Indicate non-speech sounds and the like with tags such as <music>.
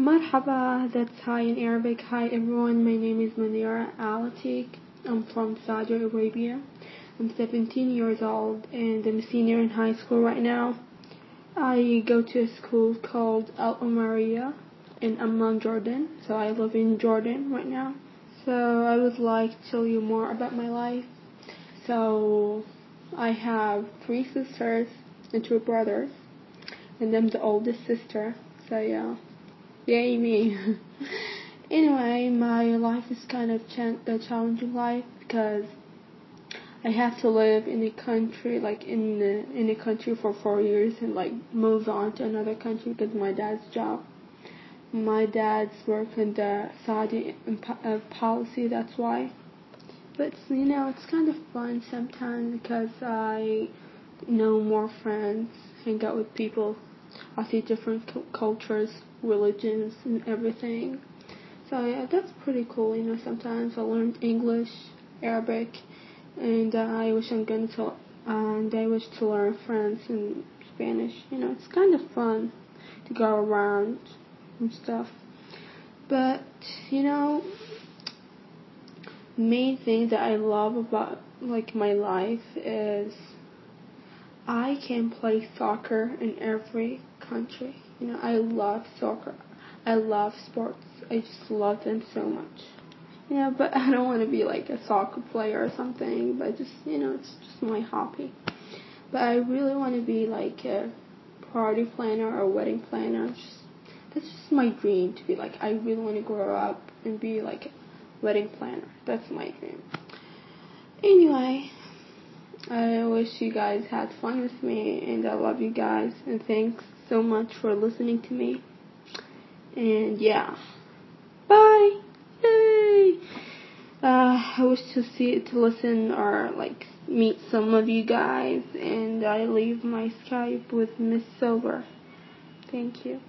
Marhaba, that's hi in Arabic. Hi everyone, my name is Moneera Alatik. I'm from Saudi Arabia. I'm 17 years old and I'm a senior in high school right now. I go to a school called Al Umaria in Amman, Jordan. So I live in Jordan right now. So I would like to tell you more about my life. So I have three sisters and two brothers, and I'm the oldest sister. So yeah, yay me. <laughs> anyway, my life is kind of a challenging life because I have to live in a country like in the in a country for four years and like move on to another country because my dad's job. My dad's work in the Saudi uh, policy. That's why. But you know, it's kind of fun sometimes because I know more friends, hang out with people. I see different cultures, religions, and everything. So yeah, that's pretty cool. You know, sometimes I learned English, Arabic, and uh, I wish I'm going to, and I wish to learn French and Spanish. You know, it's kind of fun to go around and stuff. But you know, main thing that I love about like my life is I can play soccer in every country. You know, I love soccer. I love sports. I just love them so much. Yeah, but <laughs> I don't want to be like a soccer player or something, but just, you know, it's just my hobby. But I really want to be like a party planner or wedding planner. Just, that's just my dream to be like, I really want to grow up and be like a wedding planner. That's my dream. Anyway, I wish you guys had fun with me, and I love you guys, and thanks so much for listening to me. And yeah, bye. Yay! Uh, I wish to see to listen or like meet some of you guys, and I leave my Skype with Miss Silver. Thank you.